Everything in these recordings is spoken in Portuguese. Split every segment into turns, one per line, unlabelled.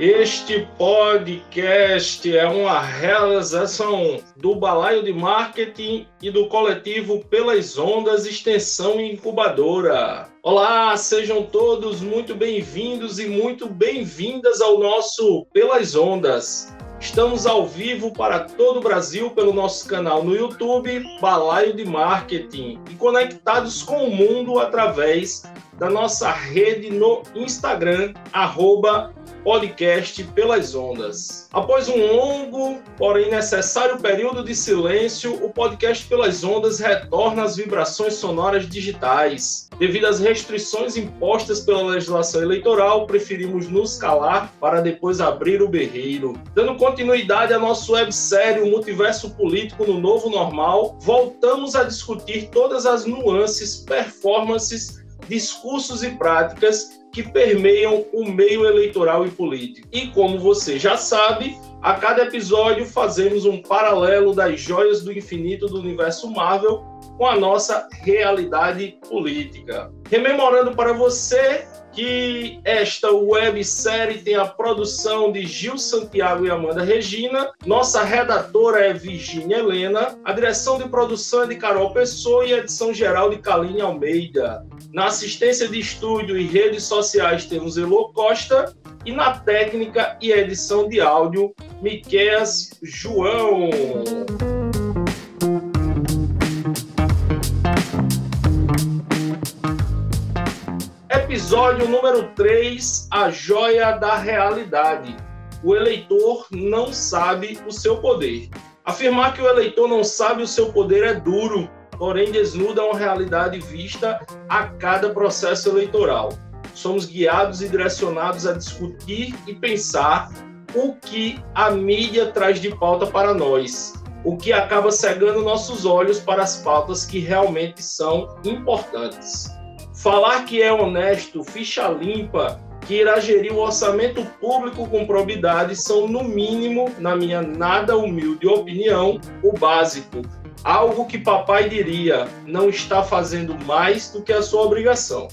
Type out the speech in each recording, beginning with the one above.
Este podcast é uma realização do Balaio de Marketing e do coletivo Pelas Ondas Extensão Incubadora. Olá, sejam todos muito bem-vindos e muito bem-vindas ao nosso Pelas Ondas. Estamos ao vivo para todo o Brasil pelo nosso canal no YouTube, Balaio de Marketing, e conectados com o mundo através da nossa rede no Instagram, arroba podcast pelas ondas. Após um longo, porém necessário período de silêncio, o podcast pelas ondas retorna às vibrações sonoras digitais. Devido às restrições impostas pela legislação eleitoral, preferimos nos calar para depois abrir o berreiro. Dando continuidade à nossa websérie O Multiverso Político no Novo Normal, voltamos a discutir todas as nuances, performances, discursos e práticas que permeiam o meio eleitoral e político. E como você já sabe, a cada episódio fazemos um paralelo das joias do infinito do universo Marvel com a nossa realidade política. Rememorando para você que esta websérie tem a produção de Gil Santiago e Amanda Regina, nossa redatora é Virginia Helena, a direção de produção é de Carol Pessoa e a edição geral de Kaline Almeida. Na assistência de estúdio e redes sociais temos Elo Costa e na técnica e edição de áudio, Miqueias João. Episódio número 3, A Joia da Realidade. O eleitor não sabe o seu poder. Afirmar que o eleitor não sabe o seu poder é duro, porém desnuda uma realidade vista a cada processo eleitoral. Somos guiados e direcionados a discutir e pensar o que a mídia traz de pauta para nós, o que acaba cegando nossos olhos para as pautas que realmente são importantes. Falar que é honesto, ficha limpa, que irá gerir o orçamento público com probidade são, no mínimo, na minha nada humilde opinião, o básico. Algo que papai diria, não está fazendo mais do que a sua obrigação.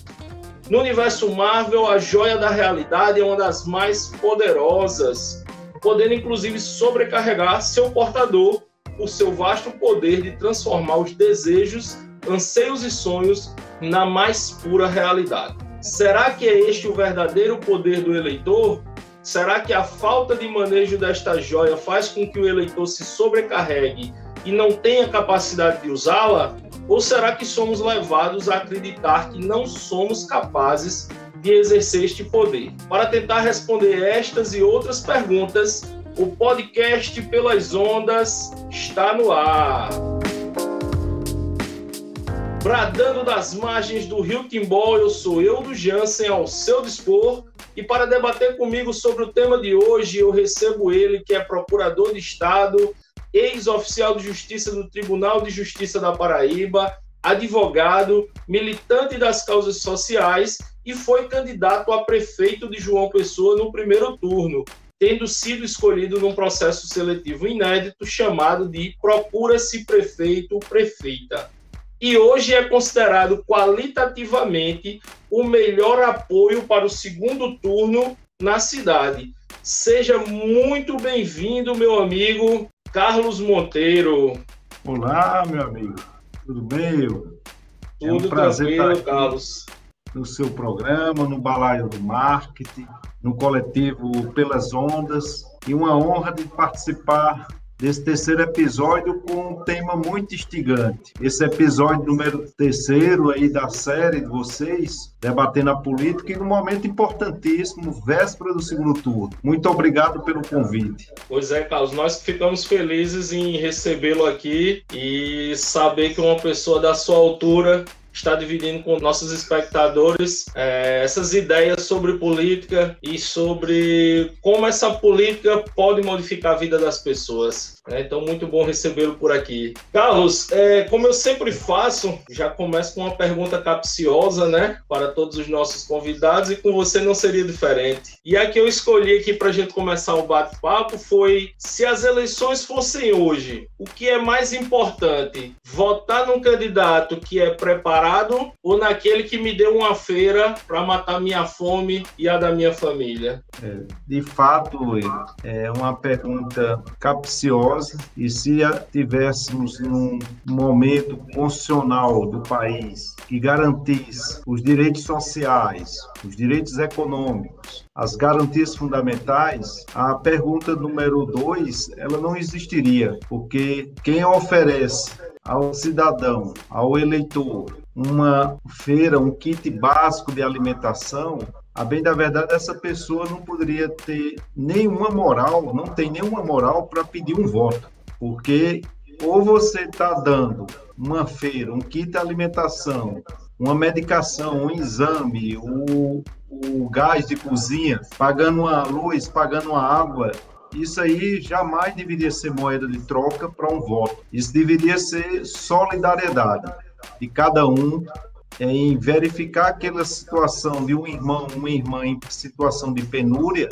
No universo Marvel, a joia da realidade é uma das mais poderosas, podendo inclusive sobrecarregar seu portador por seu vasto poder de transformar os desejos, anseios e sonhos na mais pura realidade. Será que é este o verdadeiro poder do eleitor? Será que a falta de manejo desta joia faz com que o eleitor se sobrecarregue e não tenha capacidade de usá-la? Ou será que somos levados a acreditar que não somos capazes de exercer este poder? Para tentar responder estas e outras perguntas, o podcast Pelas Ondas está no ar. Bradando das margens do Rio Timbó, eu sou eu do Jansen ao seu dispor. E para debater comigo sobre o tema de hoje, eu recebo ele, que é procurador de Estado, ex-oficial de justiça do Tribunal de Justiça da Paraíba, advogado, militante das causas sociais e foi candidato a prefeito de João Pessoa no primeiro turno, tendo sido escolhido num processo seletivo inédito chamado de Procura-se Prefeito Prefeita e hoje é considerado qualitativamente o melhor apoio para o segundo turno na cidade. Seja muito bem-vindo, meu amigo Carlos Monteiro.
Olá, meu amigo. Tudo bem?
Tudo é um prazer estar Carlos.
No seu programa, no Balaio do Marketing, no coletivo Pelas Ondas, e uma honra de participar desse terceiro episódio com um tema muito instigante. Esse episódio número terceiro aí da série de vocês, debatendo a política, e num momento importantíssimo, véspera do segundo turno. Muito obrigado pelo convite.
Pois é, Carlos, nós ficamos felizes em recebê-lo aqui e saber que uma pessoa da sua altura está dividindo com nossos espectadores é, essas ideias sobre política e sobre como essa política pode modificar a vida das pessoas. Né? Então, muito bom recebê-lo por aqui. Carlos, é, como eu sempre faço, já começo com uma pergunta capciosa, né? Para todos os nossos convidados, e com você não seria diferente. E a que eu escolhi aqui para a gente começar o bate-papo foi: se as eleições fossem hoje, o que é mais importante? Votar num candidato que é preparado ou naquele que me deu uma feira para matar minha fome e a da minha família?
É, de fato, é uma pergunta capciosa e se tivéssemos num momento constitucional do país que garantisse os direitos sociais, os direitos econômicos, as garantias fundamentais, a pergunta número dois, ela não existiria, porque quem oferece ao cidadão, ao eleitor, uma feira, um kit básico de alimentação, a bem da verdade, essa pessoa não poderia ter nenhuma moral, não tem nenhuma moral para pedir um voto, porque ou você está dando uma feira, um kit de alimentação, uma medicação, um exame, o, o gás de cozinha, pagando a luz, pagando a água, isso aí jamais deveria ser moeda de troca para um voto. Isso deveria ser solidariedade de cada um em verificar aquela situação de um irmão, uma irmã em situação de penúria,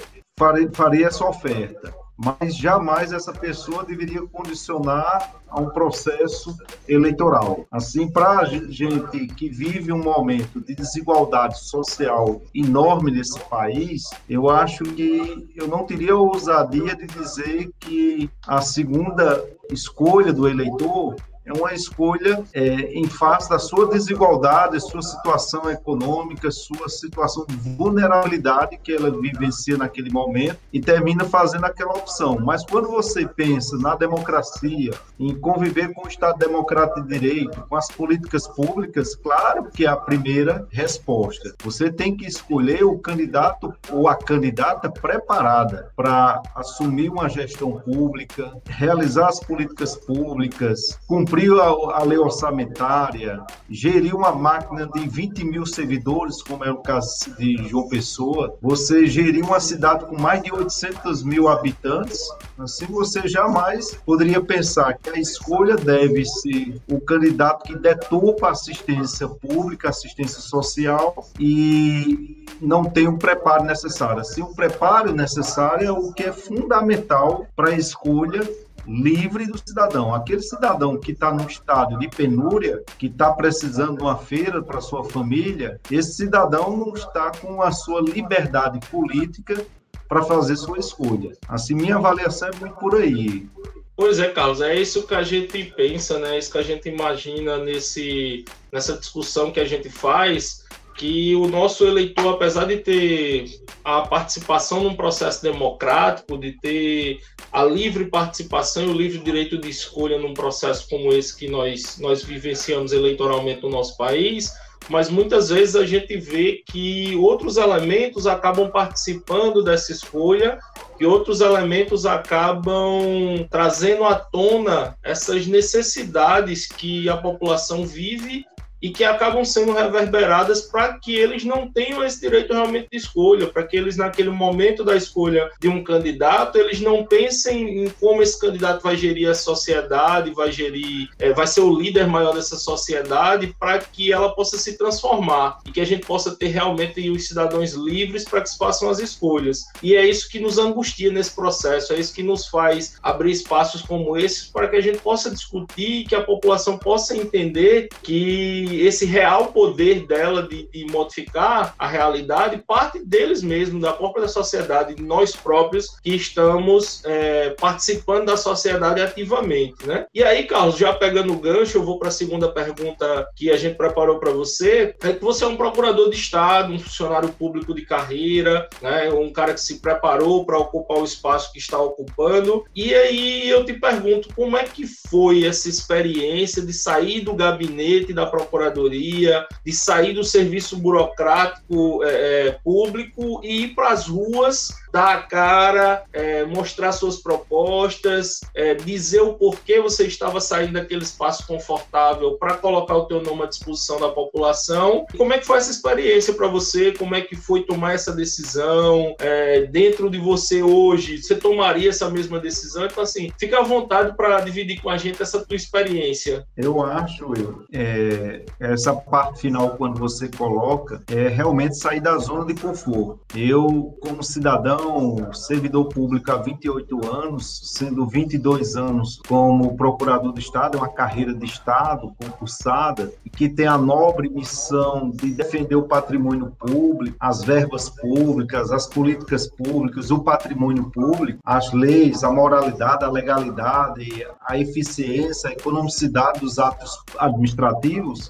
faria essa oferta mas jamais essa pessoa deveria condicionar a um processo eleitoral. Assim, para a gente que vive um momento de desigualdade social enorme nesse país, eu acho que eu não teria ousadia de dizer que a segunda escolha do eleitor é uma escolha é, em face da sua desigualdade, sua situação econômica, sua situação de vulnerabilidade que ela vivencia naquele momento e termina fazendo aquela opção. Mas quando você pensa na democracia, em conviver com o Estado Democrático de Direito, com as políticas públicas, claro que é a primeira resposta. Você tem que escolher o candidato ou a candidata preparada para assumir uma gestão pública, realizar as políticas públicas, cumprir a, a, lei orçamentária, gerir uma máquina de 20 mil servidores, como é o caso de João Pessoa, você gerir uma cidade com mais de 800 mil habitantes, assim você jamais poderia pensar que a escolha deve ser o candidato que detopa assistência pública, assistência social e não tem o preparo necessário. Assim, o preparo necessário é o que é fundamental para a escolha livre do cidadão. Aquele cidadão que está num estado de penúria, que está precisando de uma feira para sua família, esse cidadão não está com a sua liberdade política para fazer sua escolha. Assim, minha avaliação é muito por aí.
Pois é, Carlos, é isso que a gente pensa, né? É isso que a gente imagina nesse, nessa discussão que a gente faz que o nosso eleitor, apesar de ter a participação num processo democrático, de ter a livre participação e o livre direito de escolha num processo como esse que nós, nós vivenciamos eleitoralmente no nosso país, mas muitas vezes a gente vê que outros elementos acabam participando dessa escolha e outros elementos acabam trazendo à tona essas necessidades que a população vive e que acabam sendo reverberadas para que eles não tenham esse direito realmente de escolha, para que eles, naquele momento da escolha de um candidato, eles não pensem em como esse candidato vai gerir a sociedade, vai gerir, é, vai ser o líder maior dessa sociedade, para que ela possa se transformar e que a gente possa ter realmente os cidadãos livres para que se façam as escolhas. E é isso que nos angustia nesse processo, é isso que nos faz abrir espaços como esses para que a gente possa discutir, que a população possa entender que esse real poder dela de, de, modificar a realidade parte deles mesmos, da própria sociedade, de nós próprios que estamos é, participando da sociedade ativamente, né? E aí, Carlos, já pegando o gancho, eu vou para a segunda pergunta que a gente preparou para você. É que você é um procurador de Estado, um funcionário público de carreira, né? Um cara que se preparou para ocupar o espaço que está ocupando. E aí eu te pergunto, como é que foi essa experiência de sair do gabinete da procuradoria procuradoria, de sair do serviço burocrático é, é, público e ir para as ruas, dar a cara, é, mostrar suas propostas, é, dizer o porquê você estava saindo daquele espaço confortável para colocar o teu nome à disposição da população. Como é que foi essa experiência para você? Como é que foi tomar essa decisão? É, dentro de você hoje, você tomaria essa mesma decisão? Então, assim, fica à vontade para dividir com a gente essa tua experiência.
Eu acho, eu, é, essa parte final, quando você coloca, é realmente sair da zona de conforto. Eu, como cidadão, servidor público há 28 anos, sendo 22 anos como procurador do Estado, é uma carreira de Estado concursada, e que tem a nobre missão de defender o patrimônio público, as verbas públicas, as políticas públicas, o patrimônio público, as leis, a moralidade, a legalidade, a eficiência, a economicidade dos atos administrativos,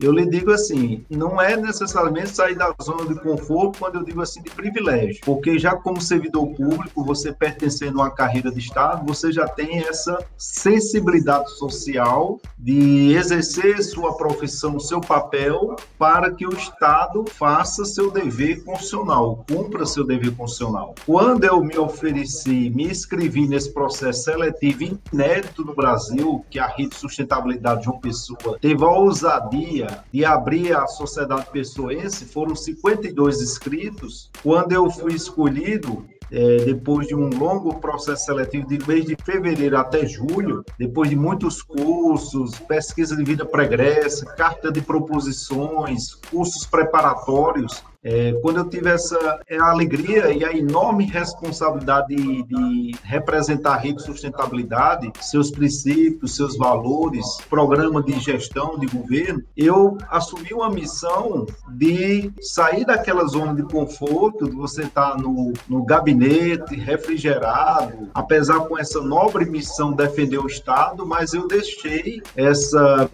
eu lhe digo assim, não é necessariamente sair da zona de conforto quando eu digo assim de privilégio, porque já como servidor público, você pertencendo a uma carreira de Estado, você já tem essa sensibilidade social de exercer sua profissão, seu papel, para que o Estado faça seu dever constitucional, cumpra seu dever constitucional. Quando eu me ofereci, me inscrevi nesse processo seletivo inédito no Brasil, que a Rede Sustentabilidade de uma Pessoa teve a ousadia de abrir a sociedade pessoense, foram 52 inscritos. Quando eu fui escolhido, é, depois de um longo processo seletivo de mês de fevereiro até julho, depois de muitos cursos, pesquisa de vida pregressa, carta de proposições, cursos preparatórios, é, quando eu tive essa é, alegria e a enorme responsabilidade de, de, representar a rede de sustentabilidade, seus princípios, seus valores, programa de gestão de governo, eu assumi uma missão de sair daquela zona de conforto, de você estar no, no gabinete refrigerado, apesar com essa nobre missão de defender o Estado, mas eu deixei essa,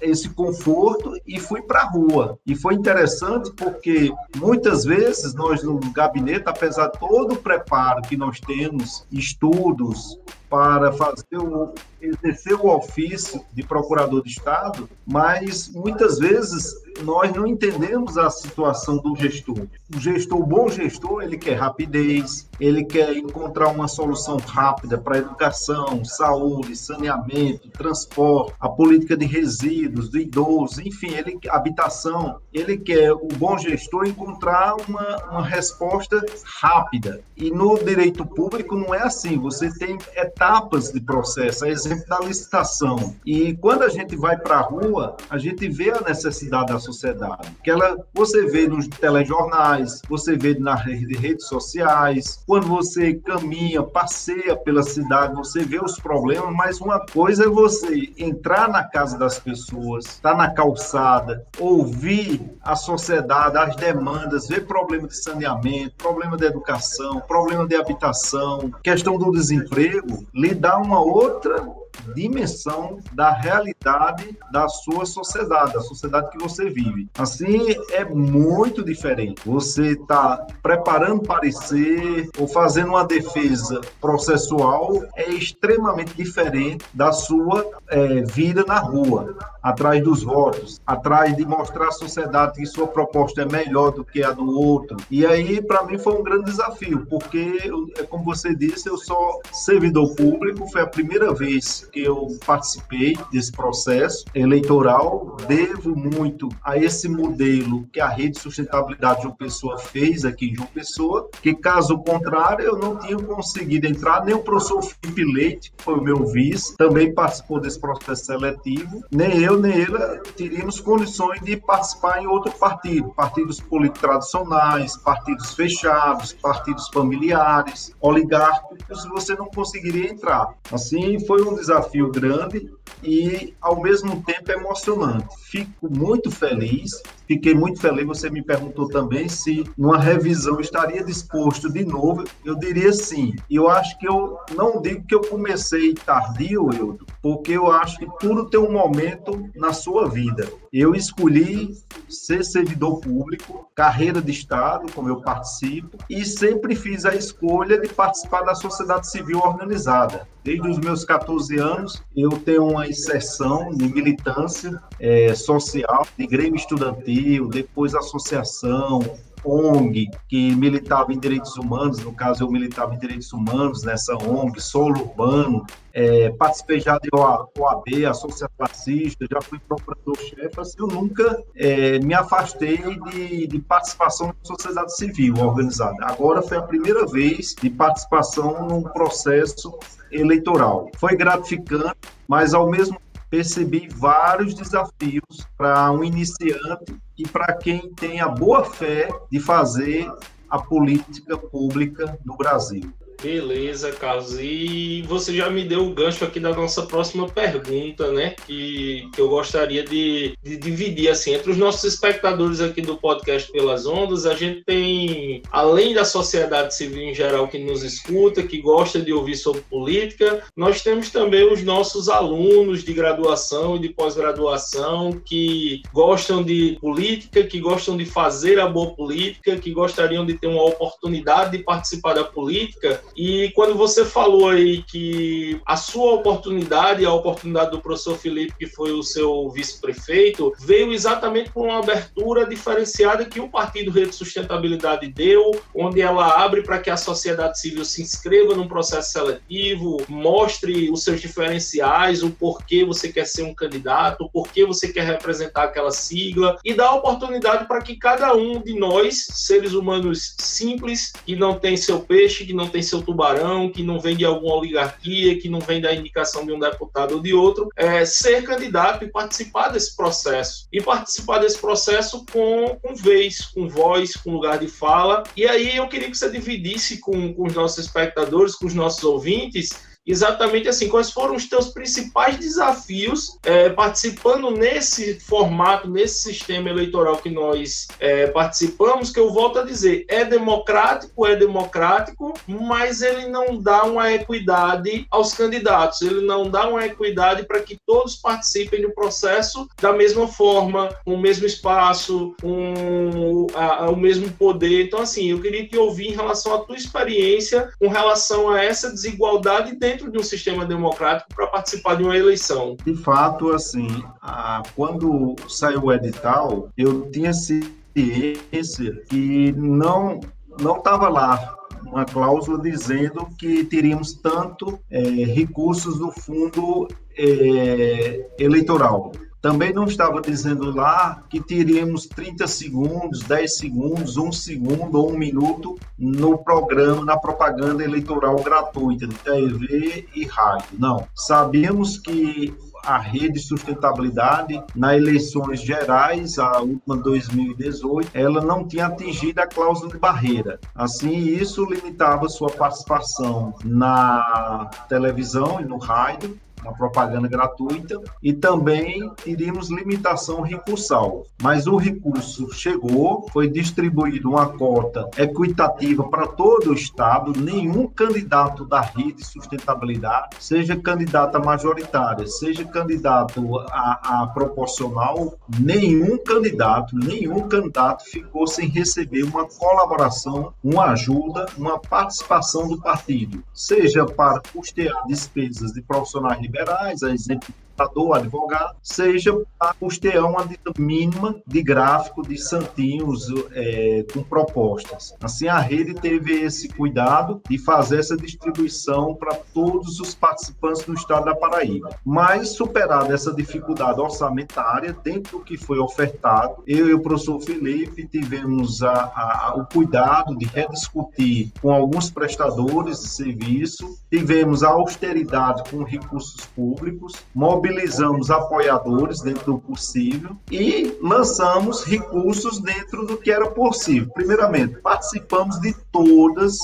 esse conforto e fui para a rua. E foi interessante porque muitas vezes nós no gabinete, apesar de todo o preparo que nós temos, estudos, para fazer o, exercer o ofício de procurador de Estado, mas muitas vezes nós não entendemos a situação do gestor. O gestor, o bom gestor, ele quer rapidez, ele quer encontrar uma solução rápida para educação, saúde, saneamento, transporte, a política de resíduos, do idoso, enfim, ele habitação. Ele quer o bom gestor encontrar uma, uma resposta rápida. E no direito público não é assim. Você tem etapas de processo, a exemplo da licitação. E quando a gente vai para a rua, a gente vê a necessidade da sociedade. Que ela, você vê nos telejornais, você vê nas redes sociais, quando você caminha, passeia pela cidade, você vê os problemas, mas uma coisa é você entrar na casa das pessoas, estar tá na calçada, ouvir a sociedade, as demandas, ver problema de saneamento, problema de educação, problema de habitação, questão do desemprego, lhe dá uma outra dimensão da realidade da sua sociedade, da sociedade que você vive. Assim, é muito diferente. Você está preparando parecer ou fazendo uma defesa processual é extremamente diferente da sua é, vida na rua, atrás dos votos, atrás de mostrar à sociedade que sua proposta é melhor do que a do outro. E aí, para mim, foi um grande desafio, porque, é como você disse, eu sou servidor público, foi a primeira vez que eu participei desse processo eleitoral. Devo muito a esse modelo que a Rede Sustentabilidade de João Pessoa fez aqui em João Pessoa, que caso contrário eu não tinha conseguido entrar, nem o professor Felipe Leite, que foi o meu vice, também participou desse processo seletivo, nem eu nem ele teríamos condições de participar em outro partido, partidos políticos tradicionais, partidos fechados, partidos familiares, oligárquicos, você não conseguiria entrar. Assim, foi um desafio desafio grande e, ao mesmo tempo, emocionante. Fico muito feliz, fiquei muito feliz. Você me perguntou também se, numa revisão, estaria disposto de novo. Eu diria sim. Eu acho que eu não digo que eu comecei tardio, Eudo, porque eu acho que tudo tem um momento na sua vida. Eu escolhi ser servidor público, carreira de Estado, como eu participo, e sempre fiz a escolha de participar da sociedade civil organizada. Desde os meus 14 anos, eu tenho uma inserção de militância é, social, de grêmio estudantil, depois associação, ONG que militava em direitos humanos, no caso eu militava em direitos humanos nessa ONG, solo urbano, é, participei já de OAB, Associação Racista, já fui procurador-chefe, assim, eu nunca é, me afastei de, de, participação na sociedade civil organizada. Agora foi a primeira vez de participação num processo eleitoral. Foi gratificante, mas ao mesmo percebi vários desafios para um iniciante e para quem tem a boa fé de fazer a política pública no Brasil.
Beleza, Carlos. E você já me deu o gancho aqui da nossa próxima pergunta, né? Que, que eu gostaria de, de dividir assim entre os nossos espectadores aqui do podcast Pelas Ondas. A gente tem, além da sociedade civil em geral que nos escuta, que gosta de ouvir sobre política, nós temos também os nossos alunos de graduação e de pós-graduação que gostam de política, que gostam de fazer a boa política, que gostariam de ter uma oportunidade de participar da política e quando você falou aí que a sua oportunidade, a oportunidade do professor Felipe, que foi o seu vice-prefeito, veio exatamente por uma abertura diferenciada que o Partido Rede Sustentabilidade deu, onde ela abre para que a sociedade civil se inscreva num processo seletivo, mostre os seus diferenciais, o porquê você quer ser um candidato, o porquê você quer representar aquela sigla, e dá oportunidade para que cada um de nós, seres humanos simples, que não tem seu peixe, que não tem seu seu tubarão, que não vem de alguma oligarquia, que não vem da indicação de um deputado ou de outro, é, ser candidato e participar desse processo. E participar desse processo com, com vez, com voz, com lugar de fala. E aí eu queria que você dividisse com, com os nossos espectadores, com os nossos ouvintes, exatamente assim, quais foram os teus principais desafios é, participando nesse formato, nesse sistema eleitoral que nós é, participamos, que eu volto a dizer, é democrático, é democrático, mas ele não dá uma equidade aos candidatos, ele não dá uma equidade para que todos participem do processo da mesma forma, com o mesmo espaço, com o mesmo poder. Então, assim, eu queria te ouvir em relação à tua experiência com relação a essa desigualdade dentro dentro de um sistema democrático para participar de uma eleição.
De fato, assim, a, quando saiu o edital, eu tinha ciência que não não estava lá uma cláusula dizendo que teríamos tanto é, recursos do fundo é, eleitoral. Também não estava dizendo lá que teríamos 30 segundos, 10 segundos, 1 segundo ou 1 minuto no programa, na propaganda eleitoral gratuita de TV e rádio. Não. Sabíamos que a rede sustentabilidade nas eleições gerais, a última 2018, ela não tinha atingido a cláusula de barreira. Assim, isso limitava sua participação na televisão e no rádio uma propaganda gratuita e também teríamos limitação recursal. Mas o recurso chegou, foi distribuído uma cota equitativa para todo o estado, nenhum candidato da rede sustentabilidade, seja candidata majoritária, seja candidato a, a proporcional, nenhum candidato, nenhum candidato ficou sem receber uma colaboração, uma ajuda, uma participação do partido, seja para custear despesas de profissionais liberais, a exemplo contador, advogado, seja para custear uma mínima de gráfico de santinhos é, com propostas. Assim, a rede teve esse cuidado de fazer essa distribuição para todos os participantes do estado da Paraíba. Mas, superada essa dificuldade orçamentária, dentro do que foi ofertado, eu e o professor Felipe tivemos a, a, o cuidado de rediscutir com alguns prestadores de serviço, tivemos a austeridade com recursos públicos, mobilizamos mobilizamos apoiadores dentro do possível e lançamos recursos dentro do que era possível. Primeiramente, participamos de todas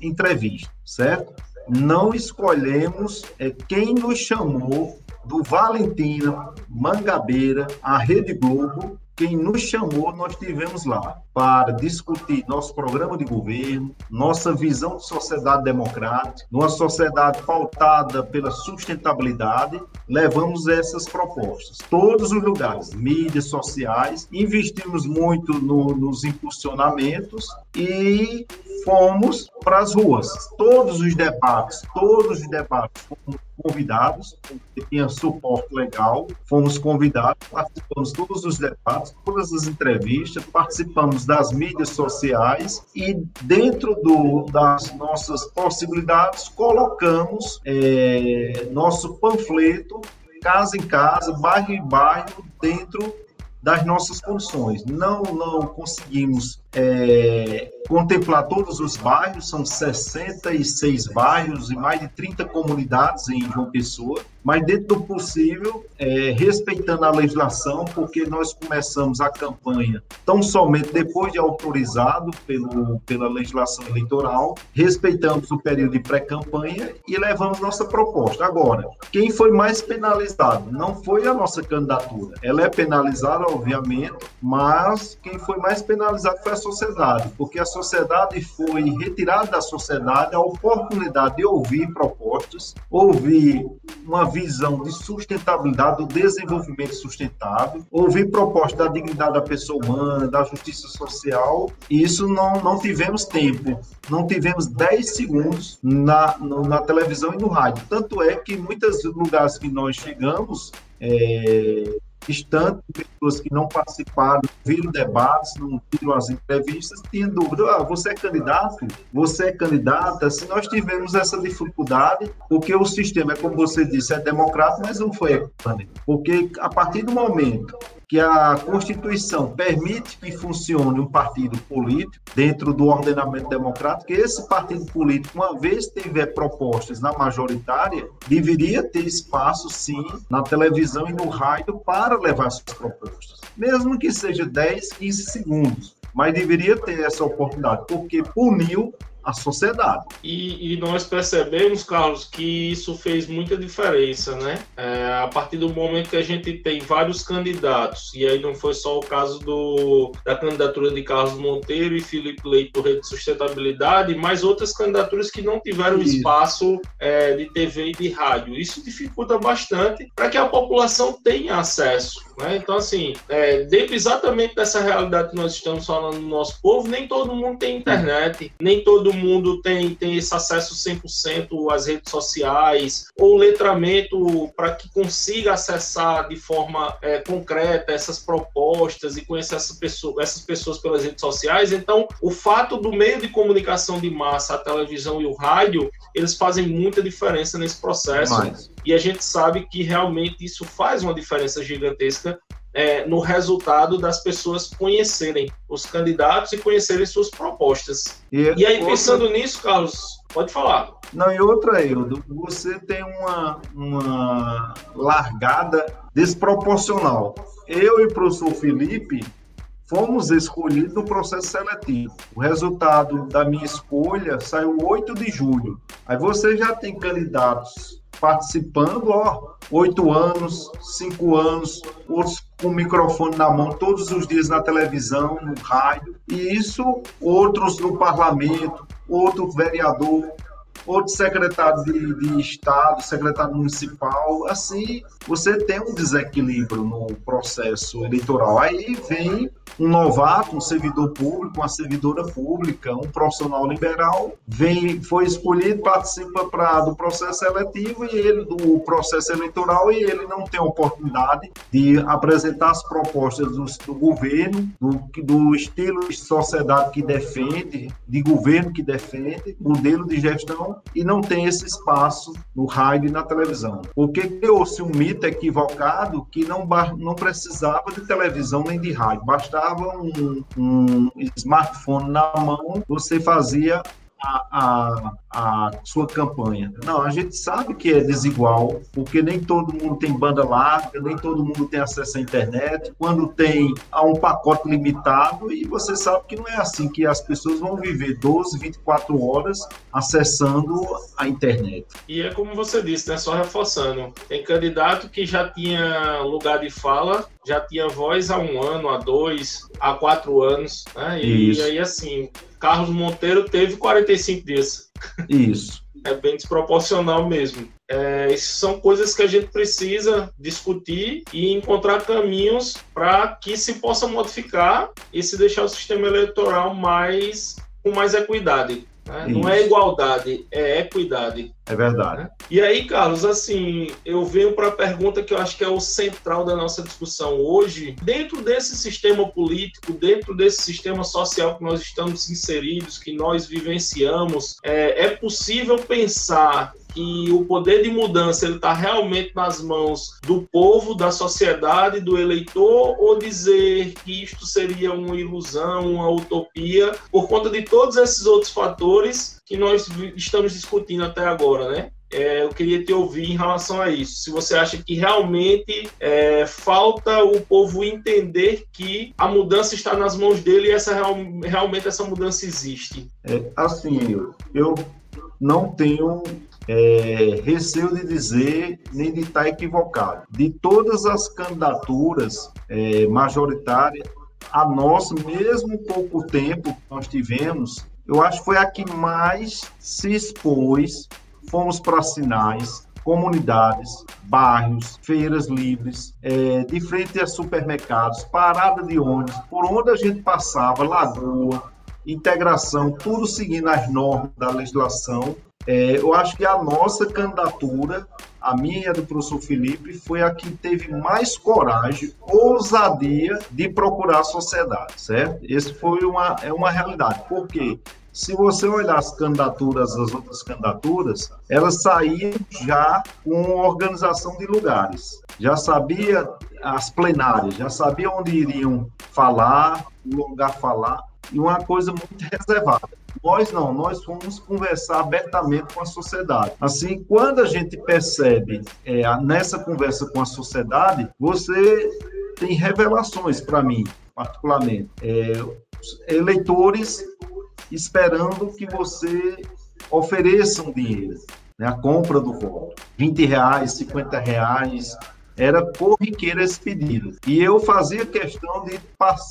entrevistas, certo? Não escolhemos é, quem nos chamou do Valentina, Mangabeira, a Rede Globo, quem nos chamou, nós tivemos lá para discutir nosso programa de governo, nossa visão de sociedade democrática, uma sociedade pautada pela sustentabilidade, levamos essas propostas. Todos os lugares, mídias sociais, investimos muito no, nos impulsionamentos e fomos para as ruas. Todos os debates, todos os debates fomos convidados, tinha suporte legal, fomos convidados, participamos todos os debates, todas as entrevistas, participamos das mídias sociais e dentro do, das nossas possibilidades colocamos é, nosso panfleto casa em casa, bairro em bairro, dentro das nossas condições. Não, não conseguimos é, contemplar todos os bairros, são 66 bairros e mais de 30 comunidades em João Pessoa, mas dentro do possível, é, respeitando a legislação, porque nós começamos a campanha tão somente depois de autorizado pelo, pela legislação eleitoral, respeitamos o período de pré-campanha e levamos nossa proposta. Agora, quem foi mais penalizado não foi a nossa candidatura. Ela é penalizada, obviamente, mas quem foi mais penalizado foi a sociedade, porque a sociedade foi retirada da sociedade a oportunidade de ouvir propostas, ouvir uma visão de sustentabilidade, do desenvolvimento sustentável, ouvir propostas da dignidade da pessoa humana, da justiça social, e isso não, não tivemos tempo, não tivemos 10 segundos na, na televisão e no rádio. Tanto é que muitos lugares que nós chegamos, é, distante pessoas que não participaram, viram debates, não viram as entrevistas, tinham dúvida, ah, você é candidato? Você é candidata? Se nós tivemos essa dificuldade, porque o sistema, é como você disse, é democrático, mas não foi porque a partir do momento que a Constituição permite que funcione um partido político dentro do ordenamento democrático, esse partido político, uma vez tiver propostas na majoritária, deveria ter espaço, sim, na televisão e no rádio para levar suas propostas. Mesmo que seja 10, 15 segundos mas deveria ter essa oportunidade, porque puniu a sociedade.
E, e, nós percebemos, Carlos, que isso fez muita diferença, né? É, a partir do momento que a gente tem vários candidatos, e aí não foi só o caso do, da candidatura de Carlos Monteiro e Felipe Leite do Rede de Sustentabilidade, mas outras candidaturas que não tiveram isso. espaço é, de TV e de rádio. Isso dificulta bastante para que a população tenha acesso. Né? Então, assim, é, dentro exatamente dessa realidade que nós estamos falando no nosso povo, nem todo mundo tem internet, nem todo todo mundo tem, tem esse acesso 100% às redes sociais, ou letramento para que consiga acessar de forma é, concreta essas propostas e conhecer essa pessoa, essas pessoas pelas redes sociais. Então, o fato do meio de comunicação de massa, a televisão e o rádio, eles fazem muita diferença nesse processo. E a gente sabe que realmente isso faz uma diferença gigantesca é, no resultado das pessoas conhecerem os candidatos e conhecerem suas propostas. E, e aí, outra... pensando nisso, Carlos, pode falar.
Não, e outra, Eudo, você tem uma, uma largada desproporcional. Eu e o professor Felipe fomos escolhidos no processo seletivo. O resultado da minha escolha saiu 8 de julho. Aí você já tem candidatos participando, ó, oito anos, cinco anos, outros com o microfone na mão todos os dias na televisão, no rádio, e isso outros no parlamento, outro vereador, outro secretário de, de Estado, secretário municipal, assim, você tem um desequilíbrio no processo eleitoral. Aí vem um novato, um servidor público, uma servidora pública, um profissional liberal, vem, foi escolhido, participa pra, do processo seletivo e ele do processo eleitoral e ele não tem oportunidade de apresentar as propostas do, do governo, do, do estilo de sociedade que defende, de governo que defende, modelo de gestão e não tem esse espaço no rádio e na televisão. Porque criou-se um mito equivocado que não, não precisava de televisão nem de rádio, bastava um, um smartphone na mão, você fazia a, a, sua campanha. Não, a gente sabe que é desigual, porque nem todo mundo tem banda larga, nem todo mundo tem acesso à internet. Quando tem, há um pacote limitado, e você sabe que não é assim que as pessoas vão viver 12, 24 horas acessando a internet.
E é como você disse, né? Só reforçando, tem candidato que já tinha lugar de fala, já tinha voz há um ano, há dois, há quatro anos, né? E, e aí, assim, Carlos Monteiro teve 45 dias.
Isso.
é bem desproporcional mesmo. É, são coisas que a gente precisa discutir e encontrar caminhos para que se possa modificar e se deixar o sistema eleitoral mais com mais equidade. Né? Não é igualdade, é equidade.
É verdade. Né?
E aí, Carlos, assim, eu venho para a pergunta que eu acho que é o central da nossa discussão hoje. Dentro desse sistema político, dentro desse sistema social que nós estamos inseridos, que nós vivenciamos, é, é possível pensar que o poder de mudança ele está realmente nas mãos do povo, da sociedade, do eleitor, ou dizer que isto seria uma ilusão, uma utopia, por conta de todos esses outros fatores que nós estamos discutindo até agora, né? É, eu queria te ouvir em relação a isso. Se você acha que realmente é, falta o povo entender que a mudança está nas mãos dele e essa real, realmente essa mudança existe.
É, assim, eu não tenho é, receio de dizer nem de estar equivocado. De todas as candidaturas é, majoritárias, a nossa, mesmo pouco tempo que nós tivemos, eu acho que foi a que mais se expôs. Fomos para sinais, comunidades, bairros, feiras livres, é, de frente a supermercados, parada de ônibus, por onde a gente passava, lagoa, integração, tudo seguindo as normas da legislação é, eu acho que a nossa candidatura, a minha e a do professor Felipe, foi a que teve mais coragem, ousadia de procurar a sociedade, certo? Esse foi uma, é uma realidade. Por quê? Se você olhar as candidaturas, as outras candidaturas, elas saíam já com organização de lugares. Já sabia as plenárias, já sabia onde iriam falar, o lugar falar, e uma coisa muito reservada. Nós não, nós fomos conversar abertamente com a sociedade. Assim, quando a gente percebe é, nessa conversa com a sociedade, você tem revelações para mim, particularmente. É, eleitores esperando que você ofereça um dinheiro, né, a compra do voto. 20 reais, 50 reais, era corriqueiro esse pedido. E eu fazia questão de,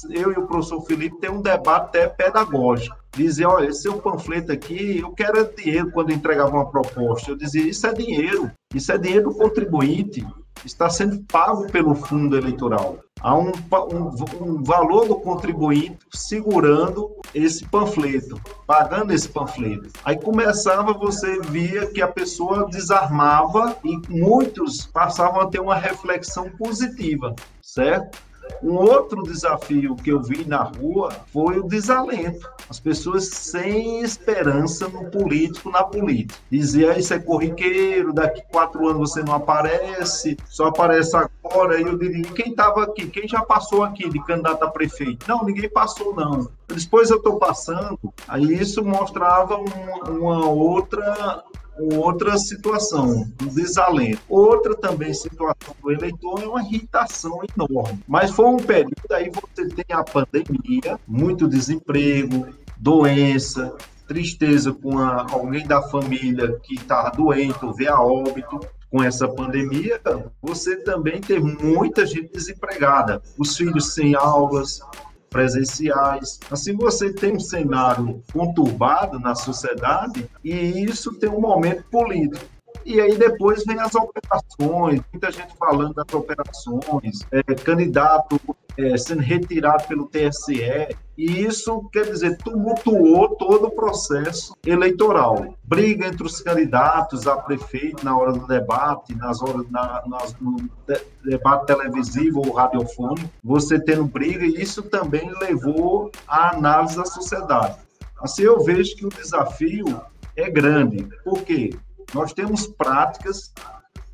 eu e o professor Felipe, ter um debate até pedagógico. Dizer, olha, esse seu panfleto aqui, eu quero dinheiro quando entregava uma proposta. Eu dizia, isso é dinheiro, isso é dinheiro do contribuinte está sendo pago pelo fundo eleitoral. Há um, um, um, valor do contribuinte segurando esse panfleto, pagando esse panfleto. Aí começava, você via que a pessoa desarmava e muitos passavam a ter uma reflexão positiva, certo? Um outro desafio que eu vi na rua foi o desalento. As pessoas sem esperança no político, na política. Dizia, isso é corriqueiro, daqui quatro anos você não aparece, só aparece agora. E eu diria, quem estava aqui? Quem já passou aqui de candidato a prefeito? Não, ninguém passou, não. Depois eu estou passando. Aí isso mostrava uma, uma outra outra situação, um desalento. Outra também situação do eleitor é uma irritação enorme. Mas foi um período aí você tem a pandemia, muito desemprego, doença, tristeza com a, alguém da família que está doente ou vê a óbito. Com essa pandemia, você também tem muita gente desempregada, os filhos sem aulas, presenciais. Assim, você tem um cenário conturbado na sociedade e isso tem um momento político. E aí depois vem as operações, muita gente falando das operações, é, candidato é, sendo retirado pelo TSE, e isso, quer dizer, tumultuou todo o processo eleitoral. Briga entre os candidatos a prefeito na hora do debate, nas horas, na, nas, no de, debate televisivo ou radiofônico, você tendo briga, e isso também levou à análise da sociedade. Assim, eu vejo que o desafio é grande. Por quê? Nós temos práticas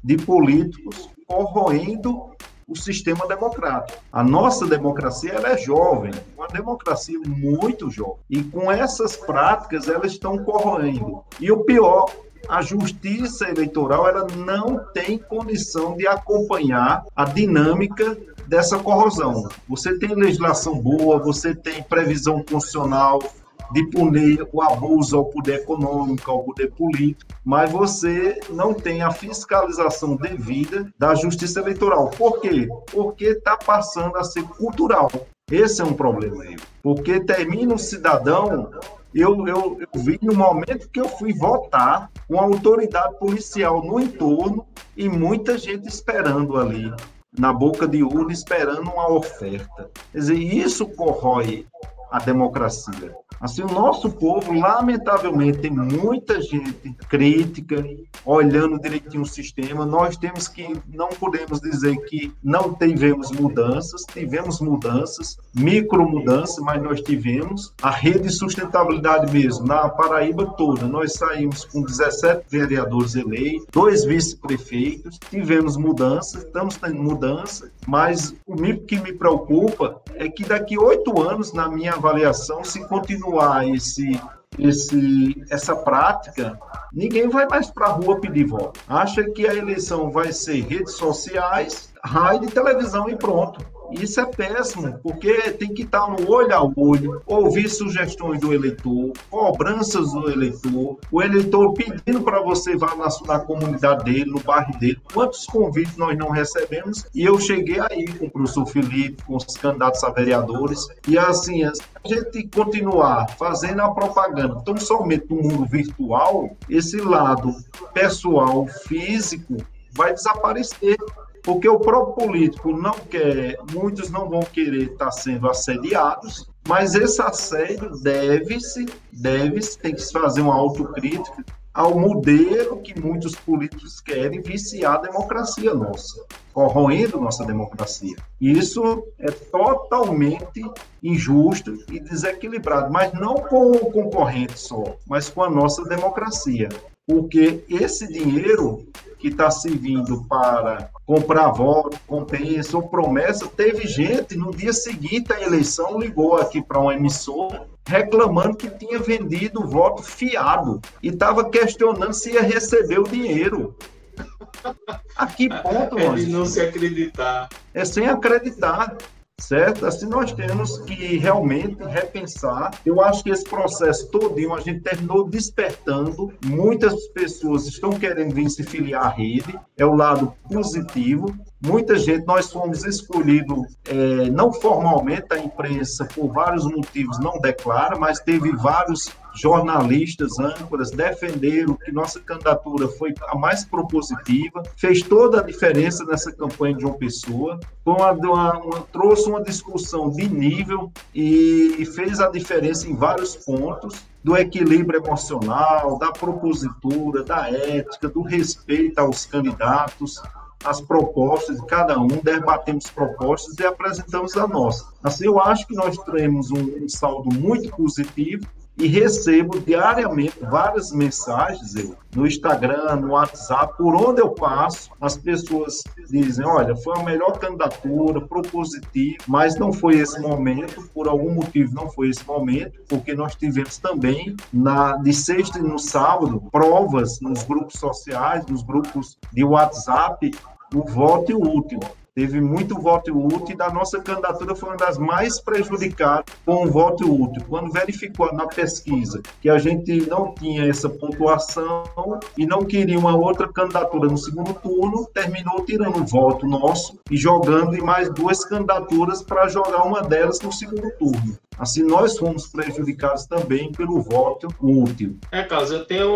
de políticos corroendo o sistema democrático. A nossa democracia ela é jovem, uma democracia muito jovem. E com essas práticas elas estão corroendo. E o pior, a justiça eleitoral ela não tem condição de acompanhar a dinâmica dessa corrosão. Você tem legislação boa, você tem previsão constitucional, de punir o abuso ao poder econômico, ao poder político, mas você não tem a fiscalização devida da justiça eleitoral. Por quê? Porque está passando a ser cultural. Esse é um problema aí. Porque termina o cidadão. Eu, eu, eu vi no momento que eu fui votar, uma autoridade policial no entorno e muita gente esperando ali na boca de urna esperando uma oferta. Quer dizer, isso corrói a democracia. Assim, o nosso povo, lamentavelmente, tem muita gente crítica, olhando direitinho o sistema. Nós temos que, não podemos dizer que não tivemos mudanças, tivemos mudanças, micro mudanças, mas nós tivemos. A rede de sustentabilidade mesmo, na Paraíba toda, nós saímos com 17 vereadores eleitos, dois vice-prefeitos, tivemos mudanças, estamos tendo mudança, mas o que me preocupa é que daqui oito anos, na minha avaliação, se continuar esse esse, essa prática, ninguém vai mais para a rua pedir voto. Acha que a eleição vai ser redes sociais, rádio televisão e pronto. Isso é péssimo, porque tem que estar no olho a olho, ouvir sugestões do eleitor, cobranças do eleitor, o eleitor pedindo para você vá na, na comunidade dele, no bairro dele. Quantos convites nós não recebemos? E eu cheguei aí com o professor Felipe, com os candidatos a vereadores, e assim, a gente continuar fazendo a propaganda tão somente no mundo virtual, esse lado pessoal, físico, vai desaparecer porque o próprio político não quer, muitos não vão querer estar sendo assediados, mas esse assédio deve-se, deve-se, tem que se fazer uma autocrítica ao modelo que muitos políticos querem viciar a democracia nossa, corroendo nossa democracia. Isso é totalmente injusto e desequilibrado, mas não com o concorrente só, mas com a nossa democracia. Porque esse dinheiro que está servindo para comprar voto, compensa ou promessa, teve gente no dia seguinte à eleição ligou aqui para uma emissora reclamando que tinha vendido voto fiado e estava questionando se ia receber o dinheiro. A que ponto,
É de não se acreditar.
É sem acreditar certo? Assim, nós temos que realmente repensar. Eu acho que esse processo todinho a gente terminou despertando. Muitas pessoas estão querendo vir se filiar à rede, é o lado positivo. Muita gente, nós fomos escolhidos é, não formalmente, a imprensa, por vários motivos, não declara, mas teve vários jornalistas, âncoras, defenderam que nossa candidatura foi a mais propositiva, fez toda a diferença nessa campanha de João Pessoa, uma, uma, uma, trouxe uma discussão de nível e fez a diferença em vários pontos do equilíbrio emocional, da propositura, da ética, do respeito aos candidatos, as propostas de cada um, debatemos propostas e apresentamos a nossa. Assim, eu acho que nós temos um, um saldo muito positivo e recebo diariamente várias mensagens eu, no Instagram, no WhatsApp, por onde eu passo, as pessoas dizem, olha, foi a melhor candidatura, propositiva, mas não foi esse momento, por algum motivo não foi esse momento, porque nós tivemos também, na, de sexta e no sábado, provas nos grupos sociais, nos grupos de WhatsApp, o voto e o último teve muito voto útil e da nossa candidatura foi uma das mais prejudicadas com o voto útil. Quando verificou na pesquisa que a gente não tinha essa pontuação e não queria uma outra candidatura no segundo turno, terminou tirando o voto nosso e jogando em mais duas candidaturas para jogar uma delas no segundo turno. Assim, nós fomos prejudicados também pelo voto útil.
É, Carlos, eu tenho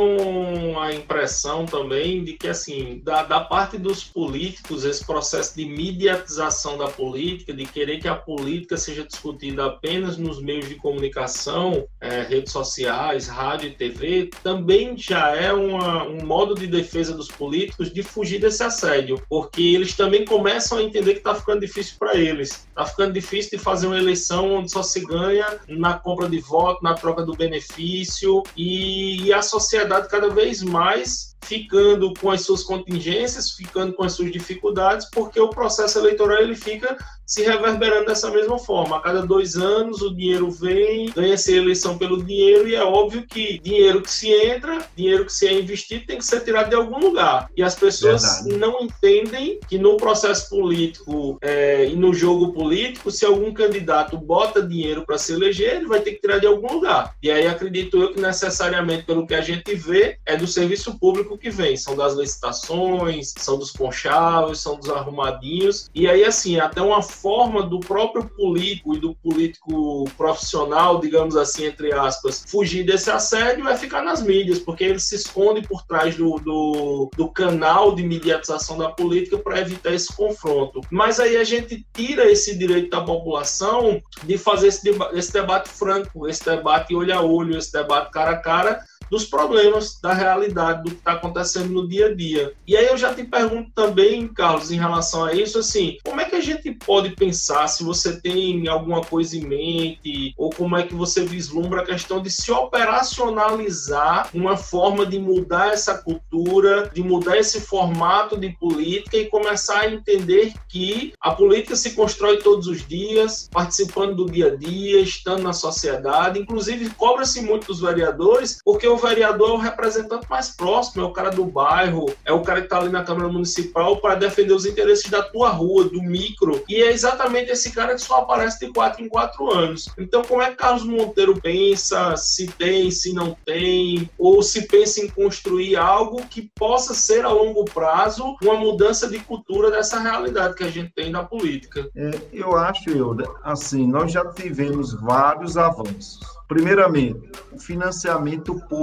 uma impressão também de que, assim, da, da parte dos políticos, esse processo de mediatização da política, de querer que a política seja discutida apenas nos meios de comunicação, é, redes sociais, rádio e TV, também já é uma, um modo de defesa dos políticos de fugir desse assédio, porque eles também começam a entender que está ficando difícil para eles. Está ficando difícil de fazer uma eleição onde só se ganha ganha na compra de voto, na troca do benefício, e a sociedade cada vez mais ficando com as suas contingências, ficando com as suas dificuldades, porque o processo eleitoral ele fica se reverberando dessa mesma forma. A cada dois anos o dinheiro vem, ganha-se eleição pelo dinheiro e é óbvio que dinheiro que se entra, dinheiro que se é investido tem que ser tirado de algum lugar. E as pessoas Verdade. não entendem que no processo político é, e no jogo político, se algum candidato bota dinheiro para se eleger, ele vai ter que tirar de algum lugar. E aí acredito eu que necessariamente, pelo que a gente vê, é do serviço público público que vem, são das licitações, são dos conchavos, são dos arrumadinhos. E aí, assim, até uma forma do próprio político e do político profissional, digamos assim, entre aspas, fugir desse assédio é ficar nas mídias, porque ele se esconde por trás do, do, do canal de mediatização da política para evitar esse confronto. Mas aí a gente tira esse direito da população de fazer esse, deba esse debate franco, esse debate olho a olho, esse debate cara a cara, dos problemas da realidade, do que está acontecendo no dia a dia. E aí eu já te pergunto também, Carlos, em relação a isso, assim, como é que a gente pode pensar, se você tem alguma coisa em mente, ou como é que você vislumbra a questão de se operacionalizar uma forma de mudar essa cultura, de mudar esse formato de política e começar a entender que a política se constrói todos os dias, participando do dia a dia, estando na sociedade, inclusive cobra-se muito dos vereadores, porque o vereador é o representante mais próximo, é o cara do bairro, é o cara que está ali na Câmara Municipal para defender os interesses da tua rua, do micro. E é exatamente esse cara que só aparece de quatro em quatro anos. Então, como é que Carlos Monteiro pensa? Se tem, se não tem, ou se pensa em construir algo que possa ser a longo prazo uma mudança de cultura dessa realidade que a gente tem na política?
É, eu acho, Euda, assim, nós já tivemos vários avanços Primeiramente, o financiamento público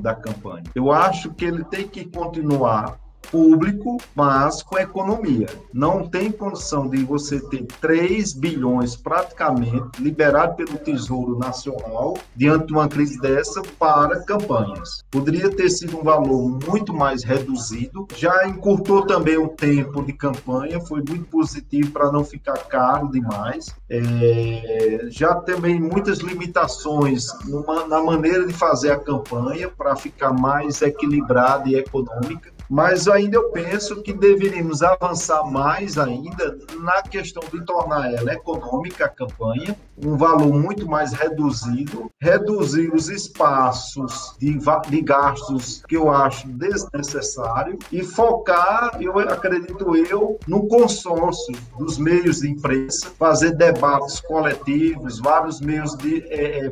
da campanha. Eu acho que ele tem que continuar público, mas com economia. Não tem condição de você ter 3 bilhões praticamente liberado pelo Tesouro Nacional diante de uma crise dessa para campanhas. Poderia ter sido um valor muito mais reduzido, já encurtou também o tempo de campanha, foi muito positivo para não ficar caro demais. É, já também muitas limitações numa, na maneira de fazer a campanha para ficar mais equilibrada e econômica mas ainda eu penso que deveríamos avançar mais ainda na questão de tornar ela econômica a campanha, um valor muito mais reduzido, reduzir os espaços de, de gastos que eu acho desnecessário e focar, eu acredito eu, no consórcio dos meios de imprensa, fazer debates coletivos, vários meios de é,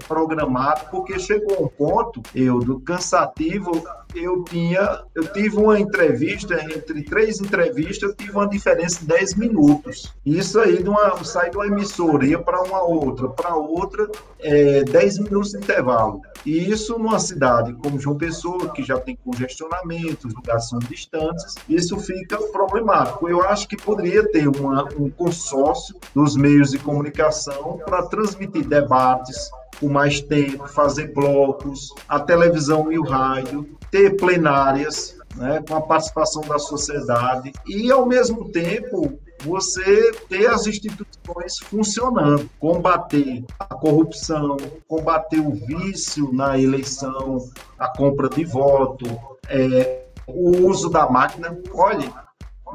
porque chegou um ponto, eu, do cansativo, eu tinha, eu tive uma entrevista, entre três entrevistas, eu tive uma diferença de 10 minutos. Isso aí, de uma, sai de uma emissora, ia para uma outra, para outra, é, 10 minutos de intervalo. E isso numa cidade como João Pessoa, que já tem congestionamento, lugares são distantes, isso fica problemático. Eu acho que poderia ter uma, um consórcio dos meios de comunicação para transmitir debates, com mais tempo, fazer blocos, a televisão e o rádio, ter plenárias né, com a participação da sociedade e, ao mesmo tempo, você ter as instituições funcionando, combater a corrupção, combater o vício na eleição, a compra de voto, é, o uso da máquina. Olha,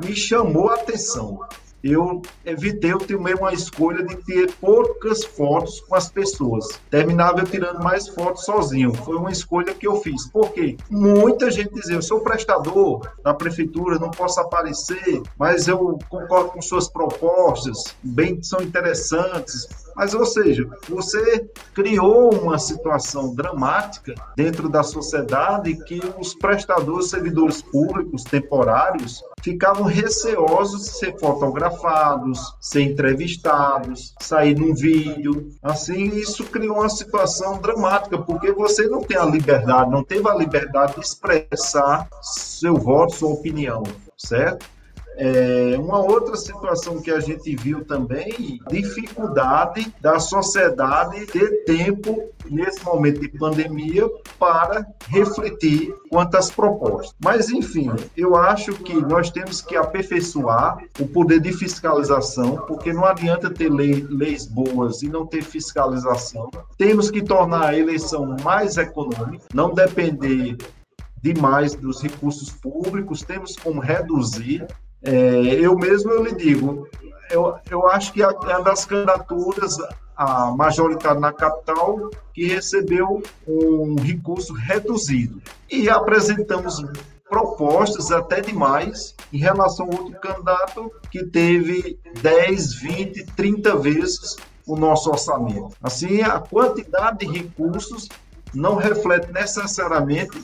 me chamou a atenção eu evitei, eu tomei uma escolha de ter poucas fotos com as pessoas. Terminava eu tirando mais fotos sozinho. Foi uma escolha que eu fiz. Por quê? Muita gente dizia, eu sou prestador da prefeitura, não posso aparecer, mas eu concordo com suas propostas, bem são interessantes, mas, ou seja, você criou uma situação dramática dentro da sociedade que os prestadores, servidores públicos temporários, ficavam receosos de ser fotografados, ser entrevistados, sair num vídeo. Assim, isso criou uma situação dramática, porque você não tem a liberdade, não teve a liberdade de expressar seu voto, sua opinião, certo? É, uma outra situação que a gente viu também, dificuldade da sociedade ter tempo nesse momento de pandemia para refletir quanto às propostas. Mas, enfim, eu acho que nós temos que aperfeiçoar o poder de fiscalização, porque não adianta ter lei, leis boas e não ter fiscalização. Temos que tornar a eleição mais econômica, não depender demais dos recursos públicos, temos como reduzir é, eu mesmo eu lhe digo, eu, eu acho que é das candidaturas a majoritária na capital que recebeu um recurso reduzido. E apresentamos propostas até demais em relação a outro candidato que teve 10, 20, 30 vezes o nosso orçamento. Assim, a quantidade de recursos não reflete necessariamente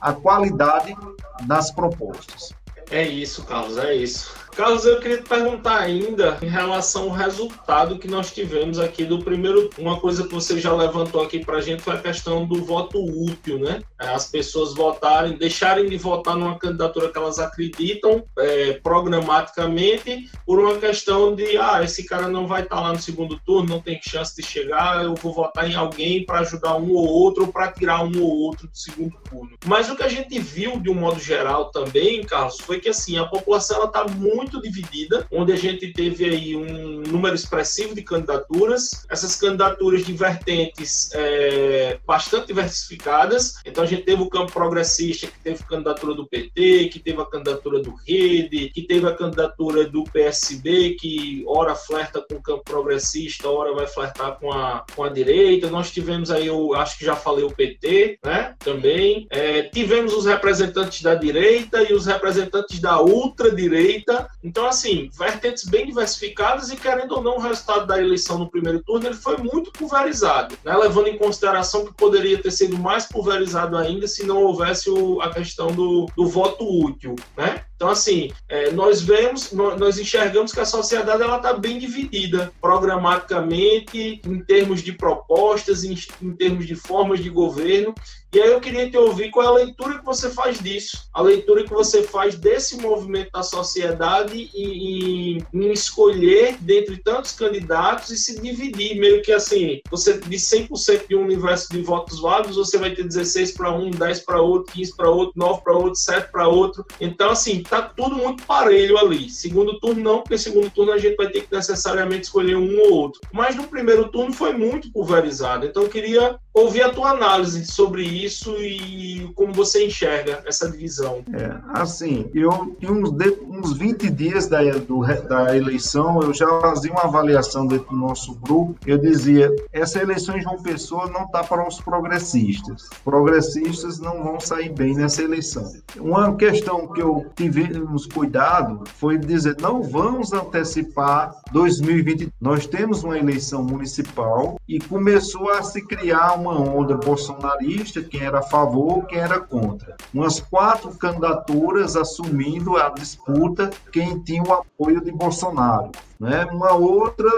a qualidade das propostas.
É isso, Carlos, é isso. Carlos, eu queria te perguntar ainda em relação ao resultado que nós tivemos aqui do primeiro. Uma coisa que você já levantou aqui para a gente foi a questão do voto útil, né? É, as pessoas votarem, deixarem de votar numa candidatura que elas acreditam é, programaticamente por uma questão de, ah, esse cara não vai estar lá no segundo turno, não tem chance de chegar, eu vou votar em alguém para ajudar um ou outro ou para tirar um ou outro do segundo turno. Mas o que a gente viu de um modo geral também, Carlos, foi que assim a população está muito muito dividida, onde a gente teve aí um número expressivo de candidaturas, essas candidaturas de vertentes é, bastante diversificadas. Então a gente teve o campo progressista, que teve candidatura do PT, que teve a candidatura do Rede, que teve a candidatura do PSB, que ora flerta com o campo progressista, ora vai flertar com a, com a direita. Nós tivemos aí, eu acho que já falei o PT, né? Também. É, tivemos os representantes da direita e os representantes da ultradireita, então, assim, vertentes bem diversificadas e, querendo ou não, o resultado da eleição no primeiro turno ele foi muito pulverizado, né? levando em consideração que poderia ter sido mais pulverizado ainda se não houvesse o, a questão do, do voto útil. Né? Então, assim, é, nós vemos, nós enxergamos que a sociedade ela está bem dividida programaticamente, em termos de propostas, em, em, termos de formas de governo. E aí eu queria te ouvir qual é a leitura que você faz disso, a leitura que você faz desse movimento da sociedade e, e em escolher dentre tantos candidatos e se dividir, meio que assim, você de 100% de um universo de votos válidos, você vai ter 16 para um, 10 para outro, 15 para outro, 9 para outro, 7 para outro. Então, assim, tá tudo muito parelho ali. Segundo turno não, porque segundo turno a gente vai ter que necessariamente escolher um ou outro. Mas no primeiro turno foi muito pulverizado. Então eu queria ouvir a tua análise sobre isso e como você enxerga essa divisão.
É, assim, eu uns, uns 20 dias da, do, da eleição, eu já fazia uma avaliação dentro do nosso grupo. Eu dizia: essa eleição em João Pessoa não está para os progressistas. Progressistas não vão sair bem nessa eleição. Uma questão que eu tive tivemos cuidado foi dizer não vamos antecipar 2020. Nós temos uma eleição municipal e começou a se criar uma onda bolsonarista, quem era a favor, quem era contra. Umas quatro candidaturas assumindo a disputa quem tinha o apoio de Bolsonaro. Né? Uma outra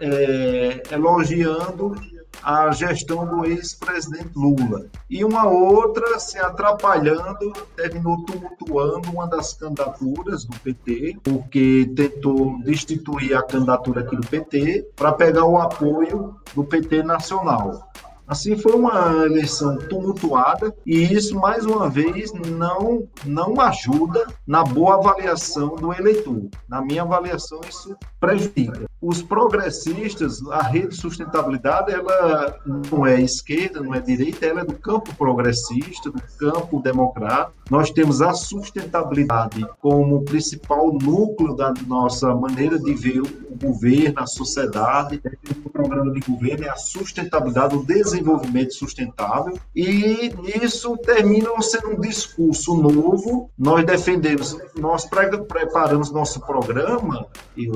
é, elogiando a gestão do ex-presidente Lula. E uma outra se atrapalhando, terminou tumultuando uma das candidaturas do PT, porque tentou destituir a candidatura aqui do PT para pegar o apoio do PT nacional. Assim, foi uma eleição tumultuada e isso, mais uma vez, não, não ajuda na boa avaliação do eleitor. Na minha avaliação, isso prejudica. Os progressistas, a rede sustentabilidade, ela não é esquerda, não é direita, ela é do campo progressista, do campo democrático. Nós temos a sustentabilidade como principal núcleo da nossa maneira de ver o governo, a sociedade. O programa de governo é a sustentabilidade, o desenvolvimento desenvolvimento sustentável, e nisso termina sendo um discurso novo. Nós defendemos, nós preparamos nosso programa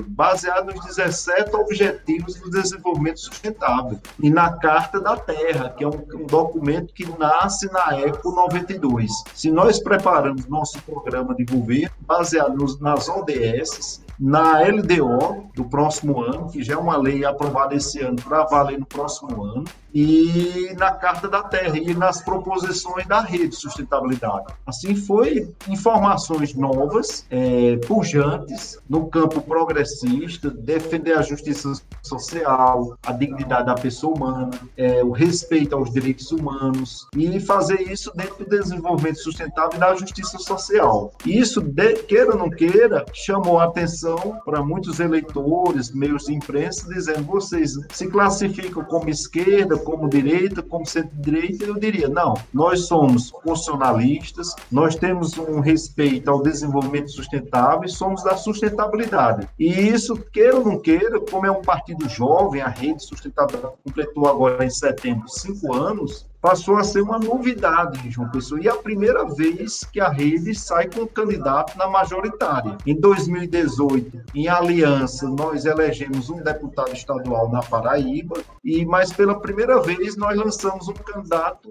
baseado nos 17 Objetivos do Desenvolvimento Sustentável e na Carta da Terra, que é um, um documento que nasce na ECO 92. Se nós preparamos nosso programa de governo baseado nos, nas ODS, na LDO do próximo ano, que já é uma lei aprovada esse ano para valer no próximo ano, e na Carta da Terra e nas proposições da rede de sustentabilidade. Assim, foi informações novas, é, pujantes, no campo progressista, defender a justiça social, a dignidade da pessoa humana, é, o respeito aos direitos humanos, e fazer isso dentro do desenvolvimento sustentável e da justiça social. Isso, de, queira ou não queira, chamou a atenção para muitos eleitores, meios de imprensa, dizendo: vocês se classificam como esquerda, como direita, como centro-direita, eu diria, não, nós somos funcionalistas, nós temos um respeito ao desenvolvimento sustentável e somos da sustentabilidade. E isso, queira ou não queira, como é um partido jovem, a Rede Sustentável completou agora em setembro cinco anos, passou a ser uma novidade em João Pessoa. E é a primeira vez que a rede sai com um candidato na majoritária. Em 2018, em aliança, nós elegemos um deputado estadual na Paraíba, e mas pela primeira vez nós lançamos um candidato,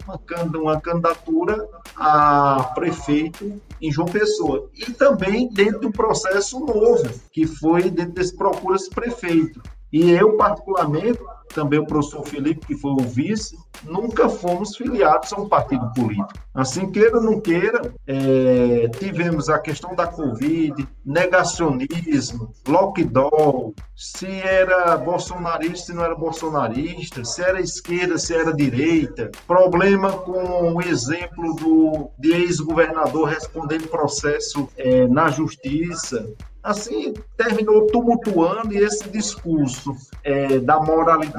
uma, candidatura a prefeito em João Pessoa. E também dentro de um processo novo, que foi dentro desse Procura-se Prefeito. E eu, particularmente, também o professor Felipe, que foi o vice, nunca fomos filiados a um partido político. Assim, queira ou não queira, é, tivemos a questão da Covid, negacionismo, lockdown, se era bolsonarista, se não era bolsonarista, se era esquerda, se era direita, problema com o exemplo do, de ex-governador respondendo processo é, na justiça, assim, terminou tumultuando e esse discurso é, da moralidade,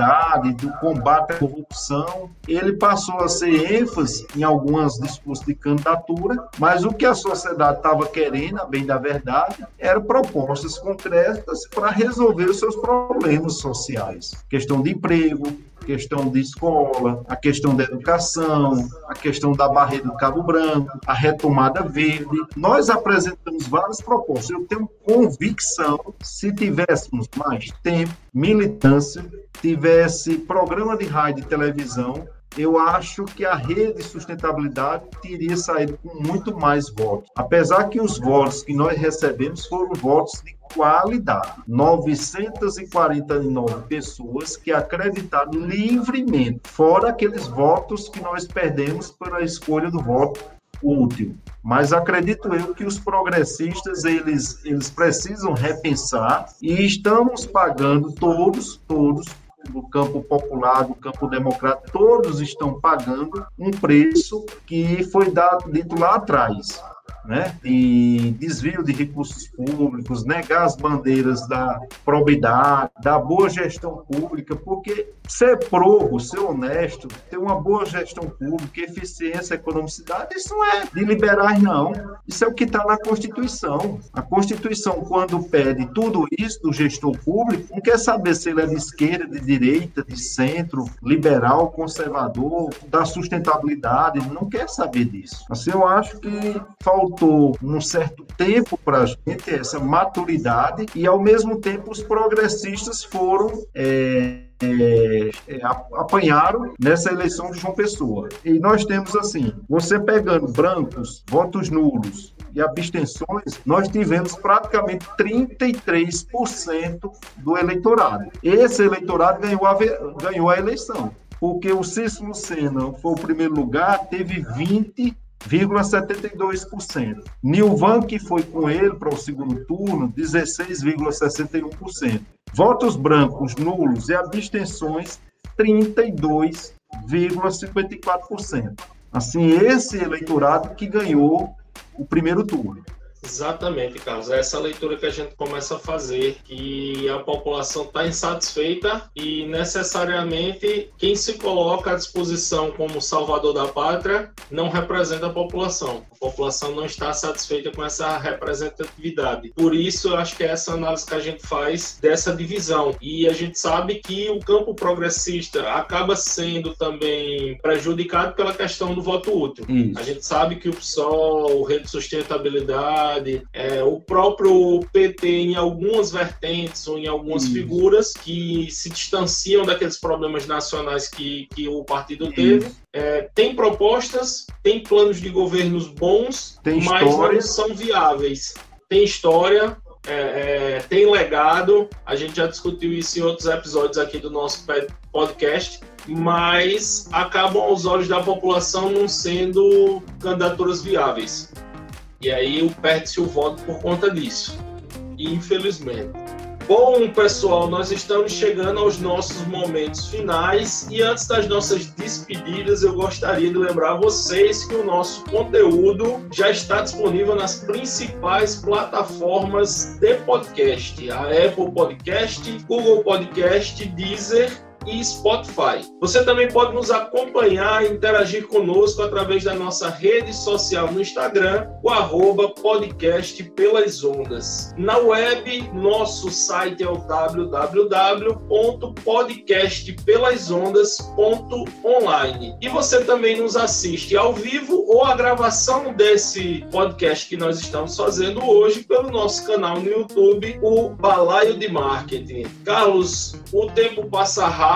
do combate à corrupção, ele passou a ser ênfase em alguns discursos de candidatura, mas o que a sociedade estava querendo, a bem da verdade, eram propostas concretas para resolver os seus problemas sociais. Questão de emprego, questão de escola, a questão da educação, a questão da barreira do Cabo Branco, a retomada verde. Nós apresentamos várias propostas. Eu tenho convicção, se tivéssemos mais tempo, militância, tivesse programa de rádio e televisão, eu acho que a rede de sustentabilidade teria saído com muito mais votos. Apesar que os votos que nós recebemos foram votos de qualidade. 949 pessoas que acreditaram livremente, fora aqueles votos que nós perdemos pela escolha do voto útil. Mas acredito eu que os progressistas eles, eles precisam repensar e estamos pagando todos, todos do campo popular, do campo democrático, todos estão pagando um preço que foi dado dito lá atrás né, de desvio de recursos públicos, negar as bandeiras da probidade, da boa gestão pública, porque ser probo, ser honesto, ter uma boa gestão pública, eficiência, economicidade, isso não é de liberais, não. Isso é o que está na Constituição. A Constituição, quando pede tudo isso do gestor público, não quer saber se ele é de esquerda, de direita, de centro, liberal, conservador, da sustentabilidade, não quer saber disso. Assim, eu acho que falta faltou um certo tempo para a gente, essa maturidade, e ao mesmo tempo os progressistas foram. É, é, é, apanharam nessa eleição de João Pessoa. E nós temos assim: você pegando brancos, votos nulos e abstenções, nós tivemos praticamente 33% do eleitorado. Esse eleitorado ganhou a, ganhou a eleição porque o Cícero Lucena foi o primeiro lugar, teve 20 0,72%. Nilvan, que foi com ele para o segundo turno, 16,61%. Votos brancos, nulos e abstenções, 32,54%. Assim, esse eleitorado que ganhou o primeiro turno.
Exatamente, Carlos. É essa leitura que a gente começa a fazer, que a população está insatisfeita e necessariamente quem se coloca à disposição como salvador da pátria não representa a população. A população não está satisfeita com essa representatividade. Por isso, eu acho que é essa análise que a gente faz dessa divisão. E a gente sabe que o campo progressista acaba sendo também prejudicado pela questão do voto útil. Isso. A gente sabe que o PSOL, o Rede de É, o próprio PT em algumas vertentes ou em algumas figuras que se distanciam daqueles problemas nacionais que, que o partido teve. É, tem propostas, tem planos de governos bons, tem mas história. não são viáveis. Tem história, é, é, tem legado, a gente já discutiu isso em outros episódios aqui do nosso podcast, mas acabam aos olhos da população não sendo candidaturas viáveis. E aí perde-se o voto por conta disso. Infelizmente. Bom, pessoal, nós estamos chegando aos nossos momentos finais e antes das nossas despedidas, eu gostaria de lembrar vocês que o nosso conteúdo já está disponível nas principais plataformas de podcast: a Apple Podcast, Google Podcast, Deezer e Spotify. Você também pode nos acompanhar e interagir conosco através da nossa rede social no Instagram, o arroba podcast pelas ondas. Na web, nosso site é o www.podcastpelasondas.online. E você também nos assiste ao vivo ou a gravação desse podcast que nós estamos fazendo hoje pelo nosso canal no YouTube, o Balaio de Marketing. Carlos, o tempo passa rápido,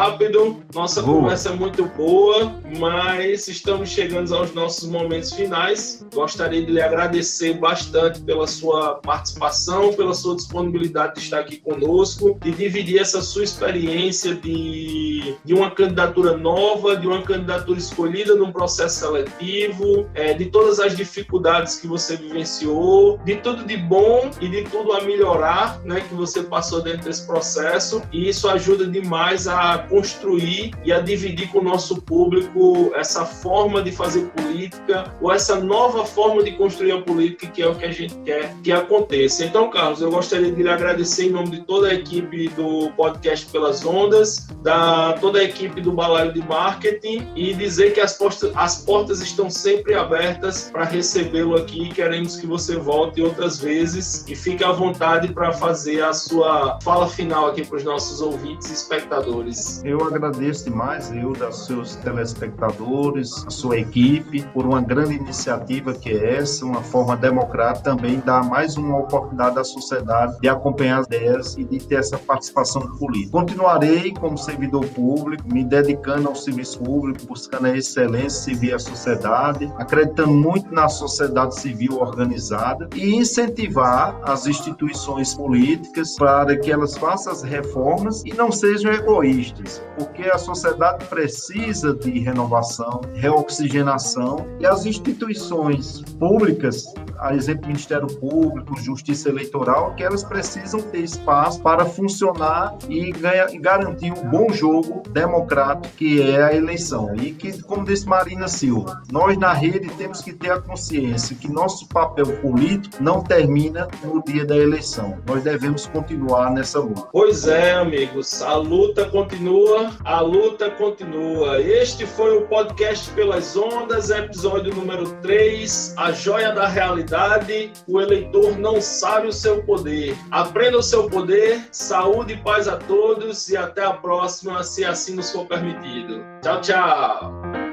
nossa boa. conversa é muito boa, mas estamos chegando aos nossos momentos finais. Gostaria de lhe agradecer bastante pela sua participação, pela sua disponibilidade de estar aqui conosco, de dividir essa sua experiência de, de uma candidatura nova, de uma candidatura escolhida num processo seletivo, é, de todas as dificuldades que você vivenciou, de tudo de bom e de tudo a melhorar, né, que você passou dentro desse processo. E isso ajuda demais a construir e a dividir com o nosso público essa forma de fazer política ou essa nova forma de construir a política que é o que a gente quer que aconteça. Então, Carlos, eu gostaria de lhe agradecer em nome de toda a equipe do podcast Pelas Ondas, da toda a equipe do Balaio de Marketing e dizer que as, portas, as portas estão sempre abertas para recebê-lo aqui. Queremos que você volte outras vezes e fique à vontade para fazer a sua fala final aqui para os nossos ouvintes e espectadores.
Eu agradeço demais, eu, dos seus telespectadores, a sua equipe, por uma grande iniciativa que é essa, uma forma democrática também dá mais uma oportunidade à sociedade de acompanhar as ideias e de ter essa participação política. Continuarei como servidor público, me dedicando ao serviço público, buscando a excelência civil à sociedade, acreditando muito na sociedade civil organizada e incentivar as instituições políticas para que elas façam as reformas e não sejam egoístas, porque a sociedade precisa de renovação, reoxigenação e as instituições públicas, a exemplo Ministério Público, Justiça Eleitoral, que elas precisam ter espaço para funcionar e, garantir um bom jogo democrático que é a eleição. E que, como disse Marina Silva, nós na rede temos que ter a consciência que nosso papel político não termina no dia da eleição. Nós devemos continuar nessa luta.
Pois é, amigos, a luta continua, a luta continua. Este foi o podcast Pelas Ondas, episódio número 3, A Joia da Realidade. O eleitor não sabe o seu poder. Aprenda o seu poder, saúde e paz a todos e até a próxima, se assim nos for permitido. Tchau, tchau.